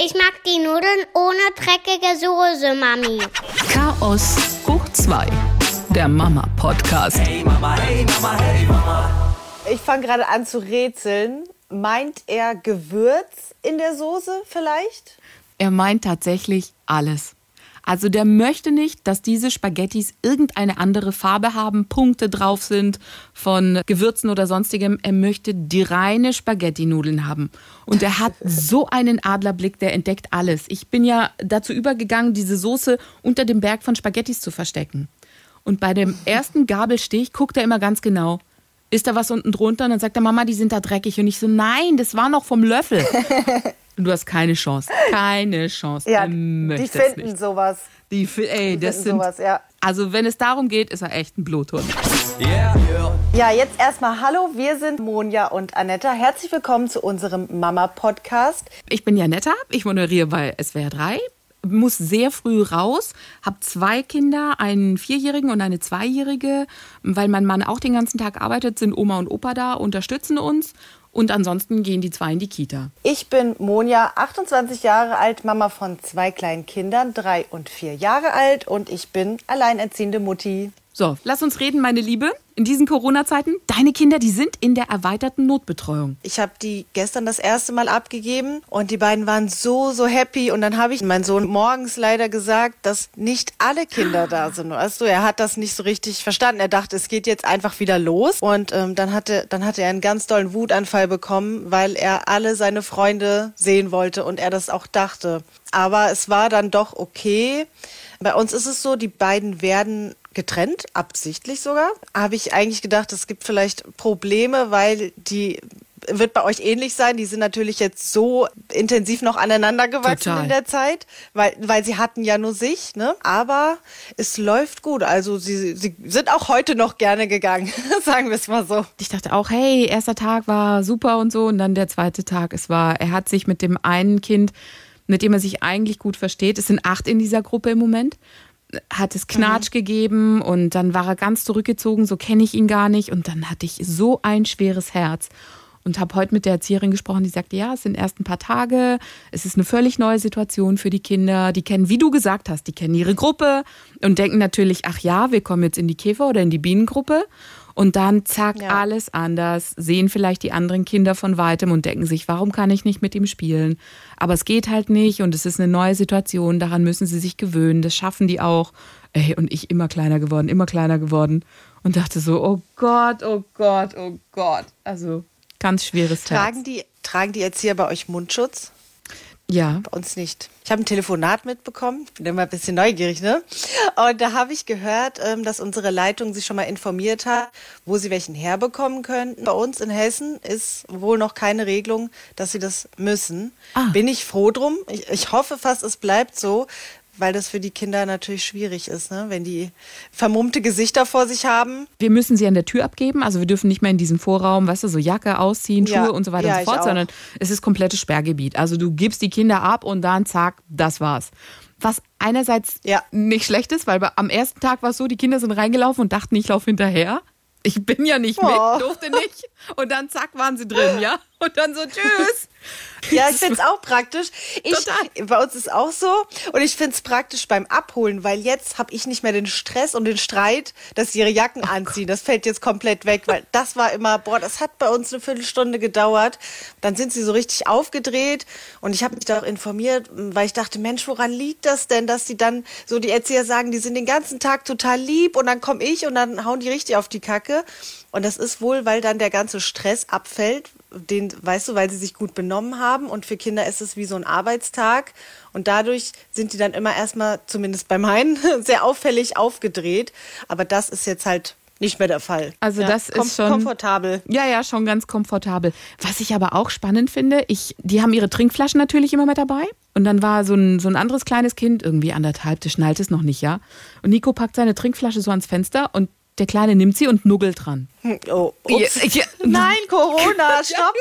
Ich mag die Nudeln ohne dreckige Soße, Mami. Chaos hoch 2. Der Mama-Podcast. Hey Mama, hey Mama, hey Mama. Ich fange gerade an zu rätseln. Meint er Gewürz in der Soße vielleicht? Er meint tatsächlich alles. Also der möchte nicht, dass diese Spaghettis irgendeine andere Farbe haben, Punkte drauf sind von Gewürzen oder sonstigem. Er möchte die reine Spaghetti-Nudeln haben. Und er hat so einen Adlerblick, der entdeckt alles. Ich bin ja dazu übergegangen, diese Soße unter dem Berg von Spaghettis zu verstecken. Und bei dem ersten Gabelstich guckt er immer ganz genau. Ist da was unten drunter? Und dann sagt er, Mama, die sind da dreckig. Und ich so, nein, das war noch vom Löffel. Und du hast keine Chance. Keine Chance. Ja, die finden sowas. Die, ey, Die das finden sind. sowas, ja. Also, wenn es darum geht, ist er echt ein Bluthund. Yeah, yeah. Ja, jetzt erstmal Hallo, wir sind Monja und Anetta. Herzlich willkommen zu unserem Mama-Podcast. Ich bin Janetta, ich moderiere bei SWR 3, muss sehr früh raus, habe zwei Kinder, einen Vierjährigen und eine Zweijährige. Weil mein Mann auch den ganzen Tag arbeitet, sind Oma und Opa da, unterstützen uns. Und ansonsten gehen die zwei in die Kita. Ich bin Monja, 28 Jahre alt, Mama von zwei kleinen Kindern, drei und vier Jahre alt und ich bin alleinerziehende Mutti. So, lass uns reden, meine Liebe. In diesen Corona-Zeiten, deine Kinder, die sind in der erweiterten Notbetreuung. Ich habe die gestern das erste Mal abgegeben und die beiden waren so, so happy. Und dann habe ich meinem Sohn morgens leider gesagt, dass nicht alle Kinder da sind. Weißt du, er hat das nicht so richtig verstanden. Er dachte, es geht jetzt einfach wieder los. Und ähm, dann, hatte, dann hatte er einen ganz dollen Wutanfall bekommen, weil er alle seine Freunde sehen wollte und er das auch dachte. Aber es war dann doch okay. Bei uns ist es so, die beiden werden getrennt, absichtlich sogar. Habe ich eigentlich gedacht, es gibt vielleicht Probleme, weil die wird bei euch ähnlich sein. Die sind natürlich jetzt so intensiv noch aneinander gewachsen Total. in der Zeit, weil, weil sie hatten ja nur sich, ne? Aber es läuft gut. Also sie, sie sind auch heute noch gerne gegangen, sagen wir es mal so. Ich dachte auch, hey, erster Tag war super und so. Und dann der zweite Tag, es war, er hat sich mit dem einen Kind, mit dem er sich eigentlich gut versteht, es sind acht in dieser Gruppe im Moment, hat es Knatsch gegeben und dann war er ganz zurückgezogen, so kenne ich ihn gar nicht. Und dann hatte ich so ein schweres Herz. Und habe heute mit der Erzieherin gesprochen, die sagte, ja, es sind erst ein paar Tage, es ist eine völlig neue Situation für die Kinder. Die kennen, wie du gesagt hast, die kennen ihre Gruppe und denken natürlich, ach ja, wir kommen jetzt in die Käfer- oder in die Bienengruppe. Und dann zack, Ja. alles anders, sehen vielleicht die anderen Kinder von weitem und denken sich, warum kann ich nicht mit ihm spielen? Aber es geht halt nicht und es ist eine neue Situation, daran müssen sie sich gewöhnen, das schaffen die auch. Ey, und ich immer kleiner geworden, immer kleiner geworden und dachte so, oh Gott, oh Gott, oh Gott. Also ganz schweres Tragen Herz. die, tragen die Erzieher bei euch Mundschutz? Ja, Bei uns nicht. Ich habe ein Telefonat mitbekommen. Ich bin immer ein bisschen neugierig, ne? Und da habe ich gehört, ähm, dass unsere Leitung sich schon mal informiert hat, wo sie welchen herbekommen könnten. Bei uns in Hessen ist wohl noch keine Regelung, dass sie das müssen. Ah. Bin ich froh drum. Ich, ich hoffe fast, es bleibt so, weil das für die Kinder natürlich schwierig ist, ne? wenn die vermummte Gesichter vor sich haben. wir müssen sie an der Tür abgeben. Also wir dürfen nicht mehr in diesen Vorraum, weißt du, so Jacke ausziehen, Schuhe Ja, und so weiter ja, und so fort, sondern es ist komplettes Sperrgebiet. Also du gibst die Kinder ab und dann zack, das war's. Was einerseits Ja. nicht schlecht ist, weil am ersten Tag war es so, die Kinder sind reingelaufen und dachten, ich laufe hinterher. Ich bin ja nicht mit, Oh. durfte nicht. Und dann zack, waren sie drin, ja? Und dann so, tschüss. Ja, ich find's auch praktisch. Ich, Total. bei uns ist auch so. Und ich find's praktisch beim Abholen, weil jetzt habe ich nicht mehr den Stress und den Streit, dass sie ihre Jacken anziehen. Das fällt jetzt komplett weg, weil das war immer, boah, das hat bei uns eine Viertelstunde gedauert. Dann sind sie so richtig aufgedreht und ich habe mich da auch informiert, weil ich dachte, Mensch, woran liegt das denn, dass sie dann so die Erzieher sagen, die sind den ganzen Tag total lieb und dann komme ich und dann hauen die richtig auf die Kacke. Und das ist wohl, weil dann der ganze Stress abfällt, den, weißt du, weil sie sich gut benommen haben. Und für Kinder ist es wie so ein Arbeitstag. Und dadurch sind die dann immer erstmal, zumindest bei meinen, sehr auffällig aufgedreht. Aber das ist jetzt halt nicht mehr der Fall. Also das ist schon- komfortabel. Ja, ja, schon ganz komfortabel. Was ich aber auch spannend finde, ich, die haben ihre Trinkflaschen natürlich immer mit dabei. Und dann war so ein, so ein anderes kleines Kind, irgendwie anderthalb, der schnallt es noch nicht, ja. Und Nico packt seine Trinkflasche so ans Fenster und der Kleine nimmt sie und nuggelt dran. Oh, ups. Ja, ja. Nein, Corona, stopp.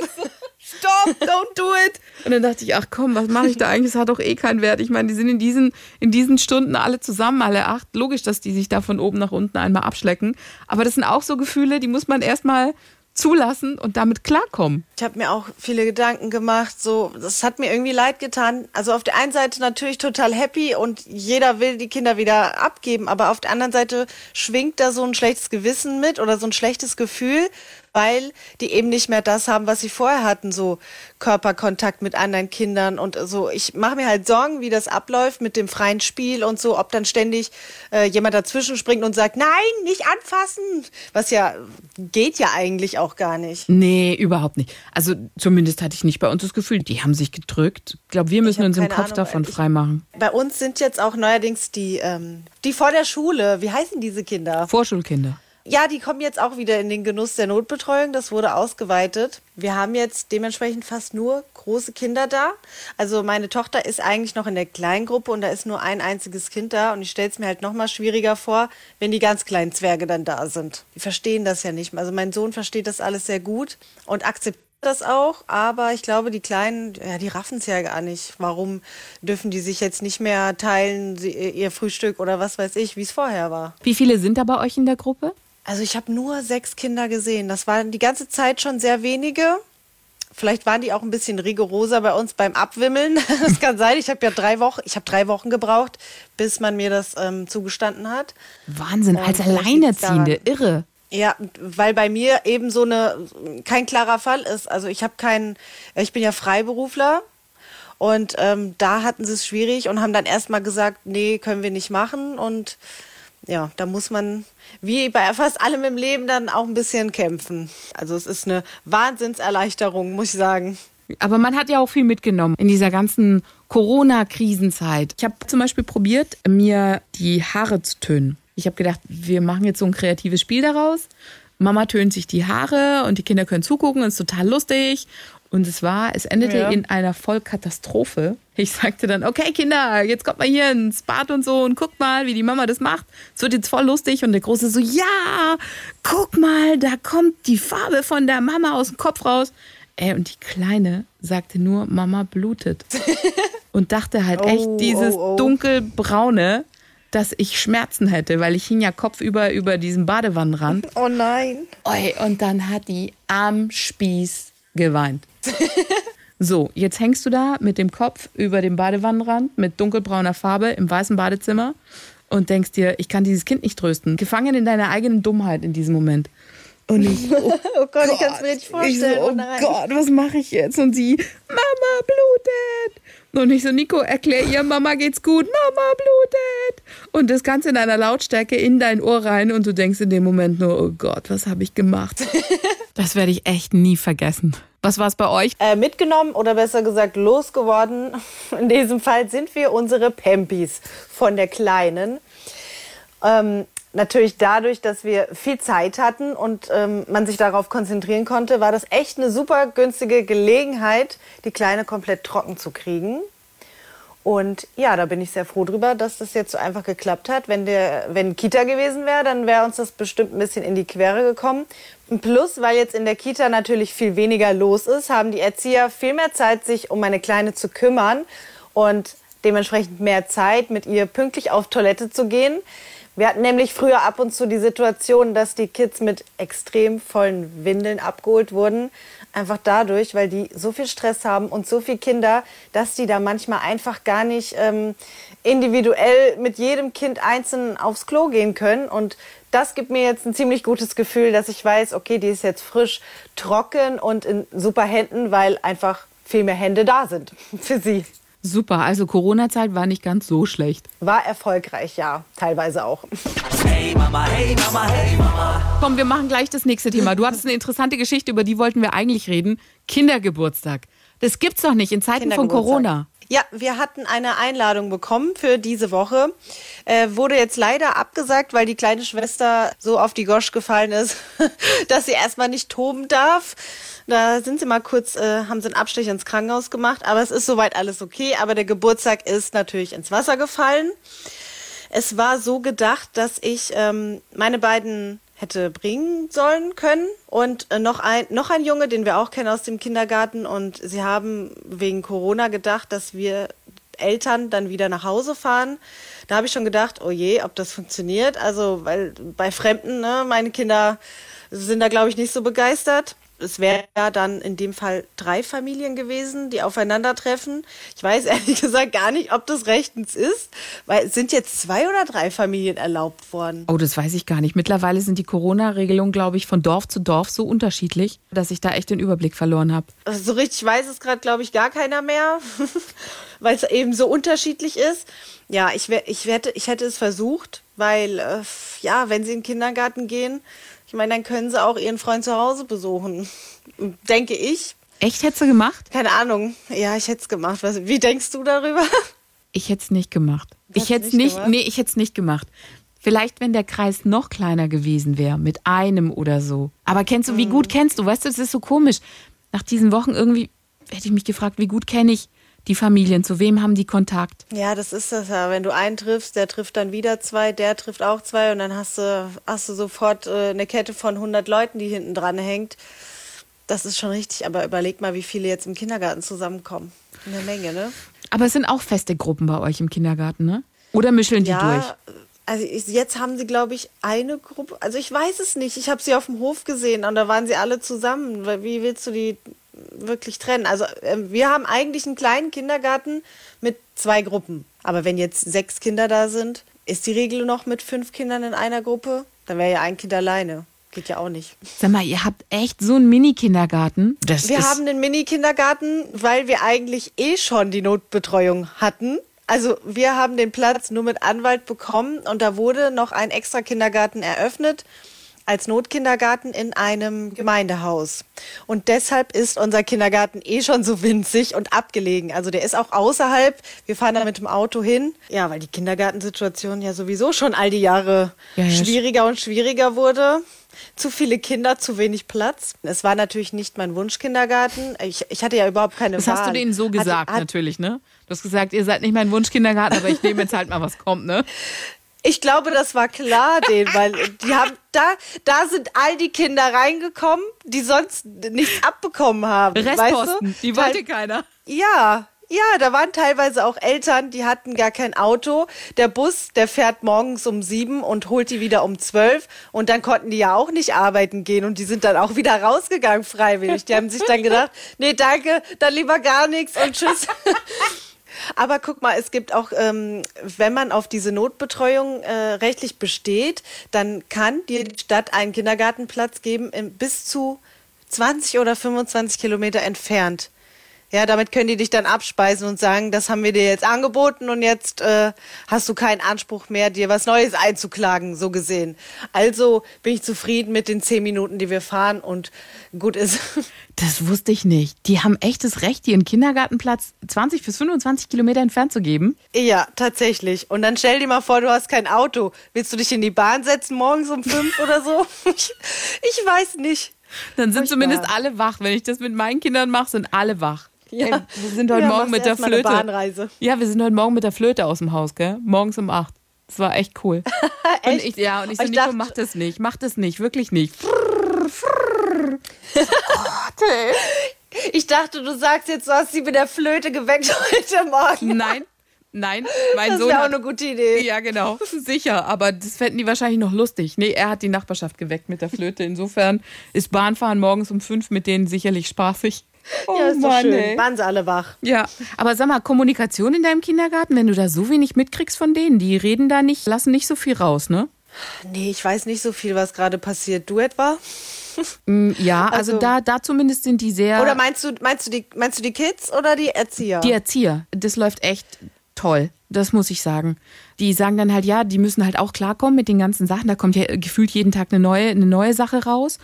Stop, don't do it. Und dann dachte ich, ach komm, was mache ich da eigentlich? Das hat doch eh keinen Wert. Ich meine, die sind in diesen, in diesen Stunden alle zusammen, alle acht. Logisch, dass die sich da von oben nach unten einmal abschlecken. Aber das sind auch so Gefühle, die muss man erstmal zulassen und damit klarkommen. Ich habe mir auch viele Gedanken gemacht. So, das hat mir irgendwie leid getan. Also auf der einen Seite natürlich total happy und jeder will die Kinder wieder abgeben, aber auf der anderen Seite schwingt da so ein schlechtes Gewissen mit oder so ein schlechtes Gefühl, weil die eben nicht mehr das haben, was sie vorher hatten, so Körperkontakt mit anderen Kindern und so. Ich mache mir halt Sorgen, wie das abläuft mit dem freien Spiel und so, ob dann ständig äh, jemand dazwischen springt und sagt, nein, nicht anfassen, was ja geht ja eigentlich auch gar nicht. Nee, überhaupt nicht. Also zumindest hatte ich nicht bei uns das Gefühl, die haben sich gedrückt. Ich glaube, wir müssen uns im Kopf Ahnung, davon freimachen. Bei uns sind jetzt auch neuerdings die, ähm, die vor der Schule. Wie heißen diese Kinder? Vorschulkinder. Ja, die kommen jetzt auch wieder in den Genuss der Notbetreuung. Das wurde ausgeweitet. Wir haben jetzt dementsprechend fast nur große Kinder da. Also meine Tochter ist eigentlich noch in der Kleingruppe und da ist nur ein einziges Kind da. Und ich stelle es mir halt noch mal schwieriger vor, wenn die ganz kleinen Zwerge dann da sind. Die verstehen das ja nicht. Also mein Sohn versteht das alles sehr gut und akzeptiert das auch, aber ich glaube, die Kleinen, ja, die raffen es ja gar nicht. Warum dürfen die sich jetzt nicht mehr teilen, sie, ihr Frühstück oder was weiß ich, wie es vorher war? Wie viele sind da bei euch in der Gruppe? Also ich habe nur sechs Kinder gesehen. Das waren die ganze Zeit schon sehr wenige. Vielleicht waren die auch ein bisschen rigoroser bei uns beim Abwimmeln. Das kann sein. Ich habe ja drei Wochen, ich habe drei Wochen gebraucht, bis man mir das ähm, zugestanden hat. Wahnsinn, als Alleinerziehende, irre. Ja, weil bei mir eben so eine kein klarer Fall ist. Also ich habe keinen, ich bin ja Freiberufler und ähm, da hatten sie es schwierig und haben dann erstmal gesagt, nee, können wir nicht machen und ja, da muss man wie bei fast allem im Leben dann auch ein bisschen kämpfen. Also es ist eine Wahnsinnserleichterung, muss ich sagen. Aber man hat ja auch viel mitgenommen in dieser ganzen Corona-Krisenzeit. Ich habe zum Beispiel probiert, mir die Haare zu tönen. Ich habe gedacht, wir machen jetzt so ein kreatives Spiel daraus. Mama tönt sich die Haare und die Kinder können zugucken ist total lustig. Und es war, es endete Ja. in einer Vollkatastrophe. Ich sagte dann, okay Kinder, jetzt kommt mal hier ins Bad und so und guckt mal, wie die Mama das macht. Es wird jetzt voll lustig. Und der Große so, ja, guck mal, da kommt die Farbe von der Mama aus dem Kopf raus. Ey, und die Kleine sagte nur, Mama blutet. Und dachte halt echt, Oh, dieses oh, oh. dunkelbraune, dass ich Schmerzen hätte, weil ich hing ja kopfüber über diesem Badewannenrand. Oh nein. Oi, und dann hat die am Spieß geweint. So, jetzt hängst du da mit dem Kopf über dem Badewannenrand mit dunkelbrauner Farbe im weißen Badezimmer und denkst dir, ich kann dieses Kind nicht trösten. Gefangen in deiner eigenen Dummheit in diesem Moment. Und ich, oh Oh Gott, ich kann es mir nicht ich vorstellen. so, oh oh. Gott, was mache ich jetzt? Und sie, Mama blutet. Und ich so, Nico, erklär ihr, Mama geht's gut, Mama blutet. Und das Ganze in einer Lautstärke in dein Ohr rein und du denkst in dem Moment nur, oh Gott, was habe ich gemacht? Das werde ich echt nie vergessen. Was war es bei euch? äh, mitgenommen oder besser gesagt losgeworden. In diesem Fall sind wir unsere Pampis von der Kleinen. Ähm, natürlich dadurch, dass wir viel Zeit hatten und ähm, man sich darauf konzentrieren konnte, war das echt eine super günstige Gelegenheit, die Kleine komplett trocken zu kriegen. Und ja, da bin ich sehr froh drüber, dass das jetzt so einfach geklappt hat. Wenn der, wenn Kita gewesen wäre, dann wäre uns das bestimmt ein bisschen in die Quere gekommen. Plus, weil jetzt in der Kita natürlich viel weniger los ist, haben die Erzieher viel mehr Zeit, sich um meine Kleine zu kümmern und dementsprechend mehr Zeit, mit ihr pünktlich auf Toilette zu gehen. Wir hatten nämlich früher ab und zu die Situation, dass die Kids mit extrem vollen Windeln abgeholt wurden. Einfach dadurch, weil die so viel Stress haben und so viele Kinder, dass die da manchmal einfach gar nicht ähm, individuell mit jedem Kind einzeln aufs Klo gehen können. Und das gibt mir jetzt ein ziemlich gutes Gefühl, dass ich weiß, okay, die ist jetzt frisch, trocken und in super Händen, weil einfach viel mehr Hände da sind für sie. Super, also Corona-Zeit war nicht ganz so schlecht. War erfolgreich, ja, teilweise auch. Hey Mama, hey Mama, hey Mama. Komm, wir machen gleich das nächste Thema. Du hattest eine interessante Geschichte, über die wollten wir eigentlich reden. Kindergeburtstag. Das gibt's doch nicht in Zeiten von. Corona. Ja, wir hatten eine Einladung bekommen für diese Woche. Äh, wurde jetzt leider abgesagt, weil die kleine Schwester so auf die Gosch gefallen ist, dass sie erstmal nicht toben darf. Da sind sie mal kurz, äh, haben sie einen Abstich ins Krankenhaus gemacht, aber es ist soweit alles okay. Aber der Geburtstag ist natürlich ins Wasser gefallen. Es war so gedacht, dass ich ähm, meine beiden hätte bringen sollen können und äh, noch ein noch ein Junge, den wir auch kennen aus dem Kindergarten und sie haben wegen Corona gedacht, dass wir Eltern dann wieder nach Hause fahren. Da habe ich schon gedacht, oh je, ob das funktioniert. Also, weil bei Fremden, ne, meine Kinder sind da, glaube ich, nicht so begeistert es wäre ja dann in dem Fall drei Familien gewesen, die aufeinandertreffen. Ich weiß ehrlich gesagt gar nicht, ob das rechtens ist, weil es sind jetzt zwei oder drei Familien erlaubt worden. Oh, das weiß ich gar nicht. Mittlerweile sind die Corona-Regelungen, glaube ich, von Dorf zu Dorf so unterschiedlich, dass ich da echt den Überblick verloren habe. Also so richtig weiß es gerade, glaube ich, gar keiner mehr, weil es eben so unterschiedlich ist. Ja, ich, ich, hätte, ich hätte es versucht, weil, äh, ja, wenn sie in den Kindergarten gehen, ich meine, dann können sie auch ihren Freund zu Hause besuchen. Denke ich. Echt hättest du gemacht? Keine Ahnung. Ja, ich hätte es gemacht. Was, wie denkst du darüber? Ich hätte es nicht gemacht. ich hätte es nicht, nicht nee, ich hätte es nicht gemacht. Vielleicht, wenn der Kreis noch kleiner gewesen wäre, mit einem oder so. Aber kennst du, wie gut kennst du? Weißt du, es ist so komisch. Nach diesen Wochen irgendwie hätte ich mich gefragt, wie gut kenne ich die Familien? Zu wem haben die Kontakt? Ja, das ist das ja. Wenn du einen triffst, der trifft dann wieder zwei, der trifft auch zwei und dann hast du, hast du sofort äh, eine Kette von 100 Leuten, die hinten dran hängt. Das ist schon richtig, aber überleg mal, wie viele jetzt im Kindergarten zusammenkommen. Eine Menge, ne? Aber es sind auch feste Gruppen bei euch im Kindergarten, ne? Oder mischeln die ja, durch? Also jetzt haben sie, glaube ich, eine Gruppe. Also ich weiß es nicht. Ich habe sie auf dem Hof gesehen und da waren sie alle zusammen. Wie willst du die wirklich trennen. Also äh, wir haben eigentlich einen kleinen Kindergarten mit zwei Gruppen. Aber wenn jetzt sechs Kinder da sind, ist die Regel noch mit fünf Kindern in einer Gruppe? Dann wäre ja ein Kind alleine. Geht ja auch nicht. Sag mal, ihr habt echt so einen Mini-Kindergarten? Wir haben einen Mini-Kindergarten, weil wir eigentlich eh schon die Notbetreuung hatten. Also wir haben den Platz nur mit Anwalt bekommen und da wurde noch ein extra Kindergarten eröffnet als Notkindergarten in einem Gemeindehaus. Und deshalb ist unser Kindergarten eh schon so winzig und abgelegen. Also der ist auch außerhalb. Wir fahren da mit dem Auto hin. Ja, weil die Kindergartensituation ja sowieso schon all die Jahre ja, ja. schwieriger und schwieriger wurde. Zu viele Kinder, zu wenig Platz. Es war natürlich nicht mein Wunschkindergarten. Ich, ich hatte ja überhaupt keine das Wahl. Das hast du denen so gesagt, hat, hat, natürlich, ne? Du hast gesagt, ihr seid nicht mein Wunschkindergarten, aber ich nehme jetzt halt mal, was kommt, ne? Ich glaube, das war klar, denen, weil die haben da, da sind all die Kinder reingekommen, die sonst nichts abbekommen haben. Restposten, weißt du? die wollte keiner. Ja, ja, da waren teilweise auch Eltern, die hatten gar kein Auto. Der Bus, der fährt morgens um sieben und holt die wieder um zwölf. Und dann konnten die ja auch nicht arbeiten gehen und die sind dann auch wieder rausgegangen freiwillig. Die haben sich dann gedacht, nee, danke, dann lieber gar nichts und tschüss. Aber guck mal, es gibt auch, ähm, wenn man auf diese Notbetreuung äh, rechtlich besteht, dann kann die Stadt einen Kindergartenplatz geben bis zu 20 oder 25 Kilometer entfernt. Ja, damit können die dich dann abspeisen und sagen, das haben wir dir jetzt angeboten und jetzt äh, hast du keinen Anspruch mehr, dir was Neues einzuklagen, so gesehen. Also bin ich zufrieden mit den zehn Minuten, die wir fahren und gut ist. Das wusste ich nicht. Die haben echtes Recht, dir einen Kindergartenplatz 20 bis 25 Kilometer entfernt zu geben? Ja, tatsächlich. Und dann stell dir mal vor, du hast kein Auto. Willst du dich in die Bahn setzen morgens um fünf oder so? Ich, ich weiß nicht. Dann sind zumindest alle wach. Wenn ich das mit meinen Kindern mache, sind alle wach. Ja. wir sind heute ja, Morgen mit der Flöte. Ja, wir sind heute Morgen mit der Flöte aus dem Haus, gell? Morgens um acht. Das war echt cool. echt? Und ich, ja, und ich so, ich Nico, dachte, mach das nicht, mach das nicht, wirklich nicht. Ey. Ich dachte, du sagst jetzt, du hast sie mit der Flöte geweckt heute Morgen. Nein, Nein, mein das Sohn. Das wäre auch eine gute Idee. Ja, genau. Sicher. Aber das fänden die wahrscheinlich noch lustig. Nee, er hat die Nachbarschaft geweckt mit der Flöte. Insofern ist Bahnfahren morgens um fünf mit denen sicherlich spaßig. Oh ja, ist Mann, doch schön. Ey. Waren sie alle wach. Ja, aber sag mal, Kommunikation in deinem Kindergarten, wenn du da so wenig mitkriegst von denen, die reden da nicht, lassen nicht so viel raus, ne? Nee, ich weiß nicht so viel, was gerade passiert. Du etwa? Mm, ja, also, also, da, da zumindest sind die sehr. Oder meinst du, meinst du die, meinst du die Kids oder die Erzieher? Die Erzieher. Das läuft echt toll. Das muss ich sagen. Die sagen dann halt, ja, die müssen halt auch klarkommen mit den ganzen Sachen. Da kommt ja gefühlt jeden Tag eine neue, eine neue Sache raus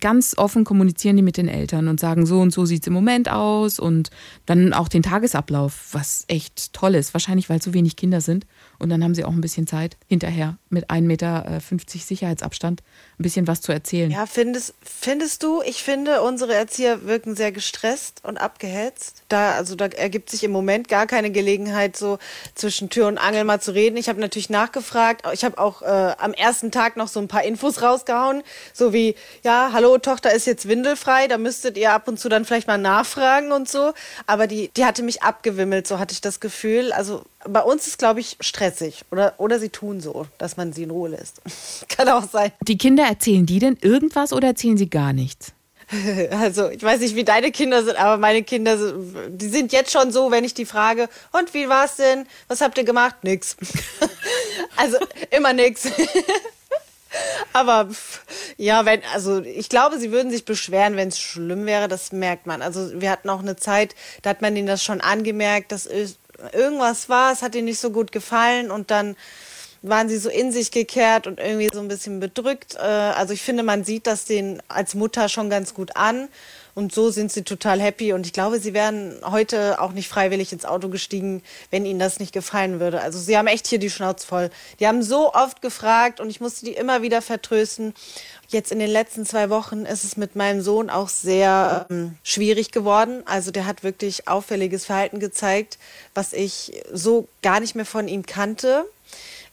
ganz offen kommunizieren die mit den Eltern und sagen, so und so sieht es im Moment aus und dann auch den Tagesablauf, was echt toll ist. Wahrscheinlich, weil so wenig Kinder sind Und dann haben sie auch ein bisschen Zeit, hinterher mit 1,50 Meter Sicherheitsabstand ein bisschen was zu erzählen. Ja, findest, findest du, ich finde, unsere Erzieher wirken sehr gestresst und abgehetzt. Da, also da ergibt sich im Moment gar keine Gelegenheit, so zwischen Tür und Angel mal zu reden. Ich habe natürlich nachgefragt. Ich habe auch äh, am ersten Tag noch so ein paar Infos rausgehauen. So wie, ja, hallo, Tochter ist jetzt windelfrei, da müsstet ihr ab und zu dann vielleicht mal nachfragen und so. Aber die, die hatte mich abgewimmelt, so hatte ich das Gefühl. Also bei uns ist, glaube ich, stressig. Oder, oder sie tun so, dass man sie in Ruhe lässt. Kann auch sein. Die Kinder erzählen die denn irgendwas oder erzählen sie gar nichts? Also, ich weiß nicht, wie deine Kinder sind, aber meine Kinder, die sind jetzt schon so, wenn ich die frage, und wie war's denn? Was habt ihr gemacht? Nix. Also, immer nix. Aber ja, wenn, also ich glaube, sie würden sich beschweren, wenn es schlimm wäre, das merkt man. Also wir hatten auch eine Zeit, da hat man ihnen das schon angemerkt, dass irgendwas war, es hat ihnen nicht so gut gefallen und dann waren sie so in sich gekehrt und irgendwie so ein bisschen bedrückt. Äh, also ich finde, man sieht das denen als Mutter schon ganz gut an. Und so sind sie total happy. Und ich glaube, sie wären heute auch nicht freiwillig ins Auto gestiegen, wenn ihnen das nicht gefallen würde. Also sie haben echt hier die Schnauze voll. Die haben so oft gefragt und ich musste die immer wieder vertrösten. Jetzt in den letzten zwei Wochen ist es mit meinem Sohn auch sehr ähm, schwierig geworden. Also der hat wirklich auffälliges Verhalten gezeigt, was ich so gar nicht mehr von ihm kannte.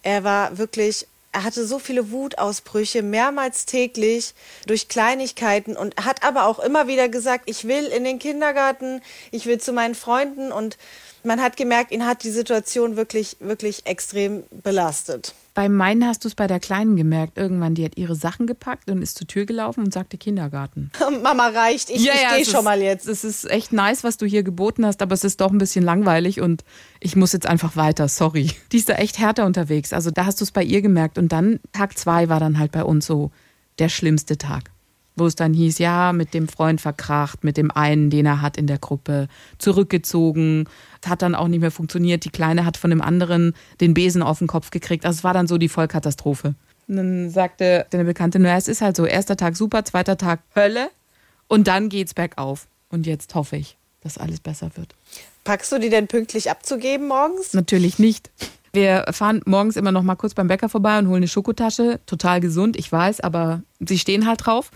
Er war wirklich er hatte so viele Wutausbrüche, mehrmals täglich durch Kleinigkeiten und hat aber auch immer wieder gesagt, ich will in den Kindergarten, ich will zu meinen Freunden und man hat gemerkt, ihn hat die Situation wirklich, wirklich extrem belastet. Bei meinen hast du es bei der Kleinen gemerkt. Irgendwann, die hat ihre Sachen gepackt und ist zur Tür gelaufen und sagte Kindergarten. Mama reicht, ich, ja, ich ja, gehe schon ist, mal jetzt. Es ist echt nice, was du hier geboten hast, aber es ist doch ein bisschen langweilig und ich muss jetzt einfach weiter, sorry. Die ist da echt härter unterwegs. Also da hast du es bei ihr gemerkt. Und dann, Tag zwei war dann halt bei uns so der schlimmste Tag wo es dann hieß, ja, mit dem Freund verkracht, mit dem einen, den er hat in der Gruppe, zurückgezogen, hat dann auch nicht mehr funktioniert. Die Kleine hat von dem anderen den Besen auf den Kopf gekriegt. Also es war dann so die Vollkatastrophe. Und dann sagte deine Bekannte, naja, es ist halt so, erster Tag super, zweiter Tag Hölle und dann geht's bergauf. Und jetzt hoffe ich, dass alles besser wird. Packst du die denn pünktlich abzugeben morgens? Natürlich nicht. Wir fahren morgens immer noch mal kurz beim Bäcker vorbei und holen eine Schokotasche. Total gesund, ich weiß, aber sie stehen halt drauf.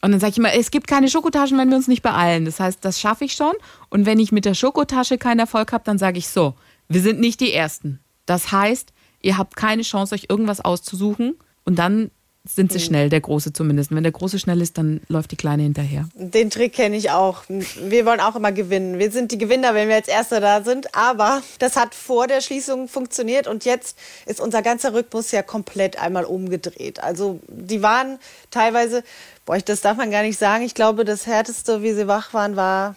Und dann sage ich immer, es gibt keine Schokotaschen, wenn wir uns nicht beeilen. Das heißt, das schaffe ich schon. Und wenn ich mit der Schokotasche keinen Erfolg habe, dann sage ich so, wir sind nicht die Ersten. Das heißt, ihr habt keine Chance, euch irgendwas auszusuchen. Und dann sind sie mhm. schnell, der Große zumindest. Wenn der Große schnell ist, dann läuft die Kleine hinterher. Den Trick kenne ich auch. Wir wollen auch immer gewinnen. Wir sind die Gewinner, wenn wir als Erster da sind. Aber das hat vor der Schließung funktioniert und jetzt ist unser ganzer Rhythmus ja komplett einmal umgedreht. Also die waren teilweise, boah, das darf man gar nicht sagen. Ich glaube, das härteste, wie sie wach waren, war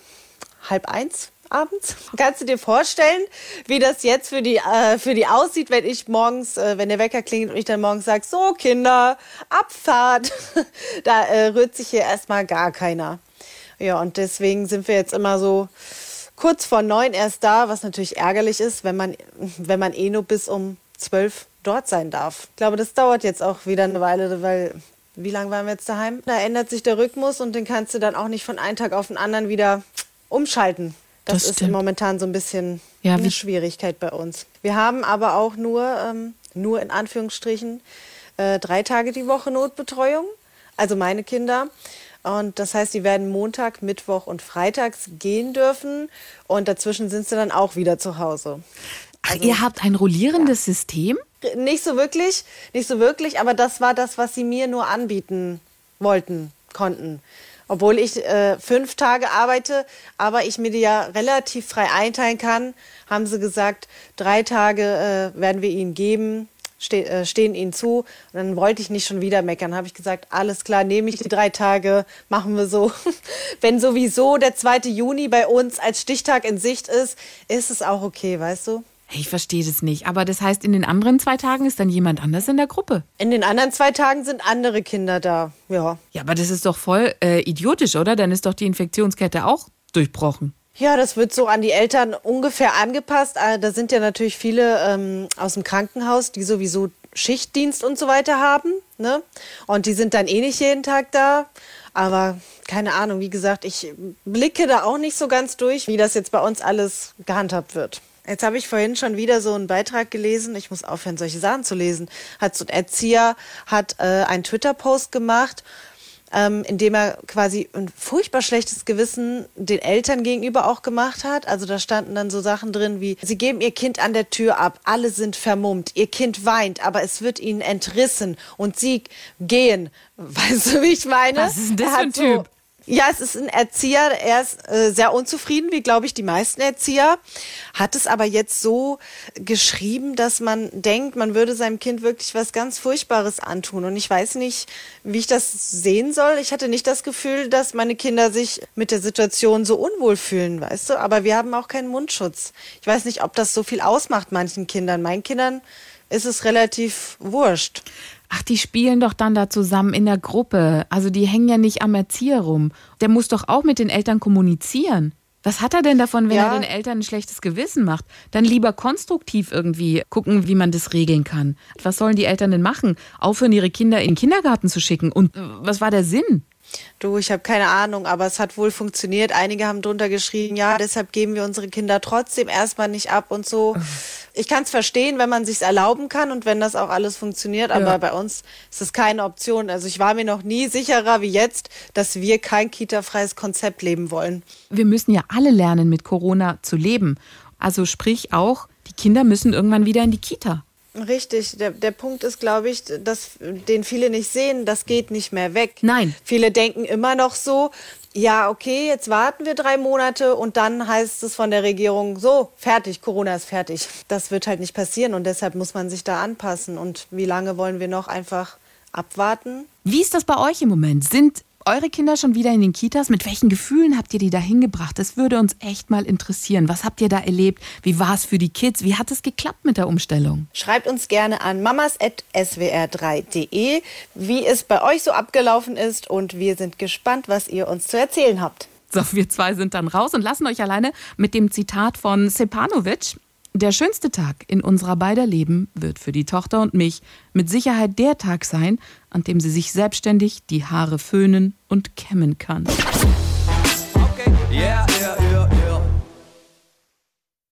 halb eins abends. Kannst du dir vorstellen, wie das jetzt für die, äh, für die aussieht, wenn ich morgens, äh, wenn der Wecker klingelt und ich dann morgens sage, so Kinder, Abfahrt. da äh, rührt sich hier erstmal gar keiner. Ja, und deswegen sind wir jetzt immer so kurz vor neun erst da, was natürlich ärgerlich ist, wenn man, wenn man eh nur bis um zwölf dort sein darf. Ich glaube, das dauert jetzt auch wieder eine Weile, weil wie lange waren wir jetzt daheim? Da ändert sich der Rhythmus und den kannst du dann auch nicht von einem Tag auf den anderen wieder umschalten. Das, das ist momentan so ein bisschen ja, eine Schwierigkeit bei uns. Wir haben aber auch nur, ähm, nur in Anführungsstrichen, äh, drei Tage die Woche Notbetreuung. Also meine Kinder. Und das heißt, die werden Montag, Mittwoch und Freitags gehen dürfen. Und dazwischen sind sie dann auch wieder zu Hause. Also, Ach, ihr habt ein rollierendes ja. System? Nicht so wirklich, nicht so wirklich, aber das war das, was sie mir nur anbieten wollten, konnten obwohl ich äh, fünf Tage arbeite, aber ich mir die ja relativ frei einteilen kann, haben sie gesagt, drei Tage äh, werden wir ihnen geben, ste äh, stehen ihnen zu. Und dann wollte ich nicht schon wieder meckern, habe ich gesagt, alles klar, nehme ich die drei Tage, machen wir so. Wenn sowieso der 2. Juni bei uns als Stichtag in Sicht ist, ist es auch okay, weißt du? Ich verstehe das nicht. Aber das heißt, in den anderen zwei Tagen ist dann jemand anders in der Gruppe? In den anderen zwei Tagen sind andere Kinder da, ja. Ja, aber das ist doch voll äh, idiotisch, oder? Dann ist doch die Infektionskette auch durchbrochen. Ja, das wird so an die Eltern ungefähr angepasst. Ah, da sind ja natürlich viele ähm, aus dem Krankenhaus, die sowieso Schichtdienst und so weiter haben. Ne? Und die sind dann eh nicht jeden Tag da. Aber keine Ahnung, wie gesagt, ich blicke da auch nicht so ganz durch, wie das jetzt bei uns alles gehandhabt wird. Jetzt habe ich vorhin schon wieder so einen Beitrag gelesen. Ich muss aufhören, solche Sachen zu lesen. Hat so ein Erzieher hat äh, einen Twitter-Post gemacht, ähm, in dem er quasi ein furchtbar schlechtes Gewissen den Eltern gegenüber auch gemacht hat. Also da standen dann so Sachen drin wie: Sie geben ihr Kind an der Tür ab, alle sind vermummt, ihr Kind weint, aber es wird ihnen entrissen und sie gehen. Weißt du, wie ich meine? Was ist denn das Er für ein so, Typ? Ja, es ist ein Erzieher, er ist äh, sehr unzufrieden, wie glaube ich die meisten Erzieher, hat es aber jetzt so geschrieben, dass man denkt, man würde seinem Kind wirklich was ganz Furchtbares antun. Und ich weiß nicht, wie ich das sehen soll. Ich hatte nicht das Gefühl, dass meine Kinder sich mit der Situation so unwohl fühlen, weißt du. Aber wir haben auch keinen Mundschutz. Ich weiß nicht, ob das so viel ausmacht manchen Kindern. Meinen Kindern ist es relativ wurscht. Ach, die spielen doch dann da zusammen in der Gruppe. Also die hängen ja nicht am Erzieher rum. Der muss doch auch mit den Eltern kommunizieren. Was hat er denn davon, wenn Ja. er den Eltern ein schlechtes Gewissen macht? Dann lieber konstruktiv irgendwie gucken, wie man das regeln kann. Was sollen die Eltern denn machen? Aufhören, ihre Kinder in den Kindergarten zu schicken? Und äh, was war der Sinn? Du, ich habe keine Ahnung, aber es hat wohl funktioniert. Einige haben drunter geschrieben, ja, deshalb geben wir unsere Kinder trotzdem erstmal nicht ab und so. Ich kann es verstehen, wenn man sich's erlauben kann und wenn das auch alles funktioniert, aber Ja. bei uns ist es keine Option. Also ich war mir noch nie sicherer wie jetzt, dass wir kein kita-freies Konzept leben wollen. Wir müssen ja alle lernen, mit Corona zu leben. Also sprich auch, die Kinder müssen irgendwann wieder in die Kita. Richtig, der, der Punkt ist, glaube ich, dass den viele nicht sehen, das geht nicht mehr weg. Nein. Viele denken immer noch so, ja, okay, jetzt warten wir drei Monate und dann heißt es von der Regierung, so, fertig, Corona ist fertig. Das wird halt nicht passieren und deshalb muss man sich da anpassen. Und wie lange wollen wir noch einfach abwarten? Wie ist das bei euch im Moment? Sind eure Kinder schon wieder in den Kitas? Mit welchen Gefühlen habt ihr die da hingebracht? Das würde uns echt mal interessieren. Was habt ihr da erlebt? Wie war es für die Kids? Wie hat es geklappt mit der Umstellung? Schreibt uns gerne an mamas.swr3.de, wie es bei euch so abgelaufen ist und wir sind gespannt, was ihr uns zu erzählen habt. So, wir zwei sind dann raus und lassen euch alleine mit dem Zitat von Sepanovic. Der schönste Tag in unserer beider Leben wird für die Tochter und mich mit Sicherheit der Tag sein, an dem sie sich selbstständig die Haare föhnen und kämmen kann.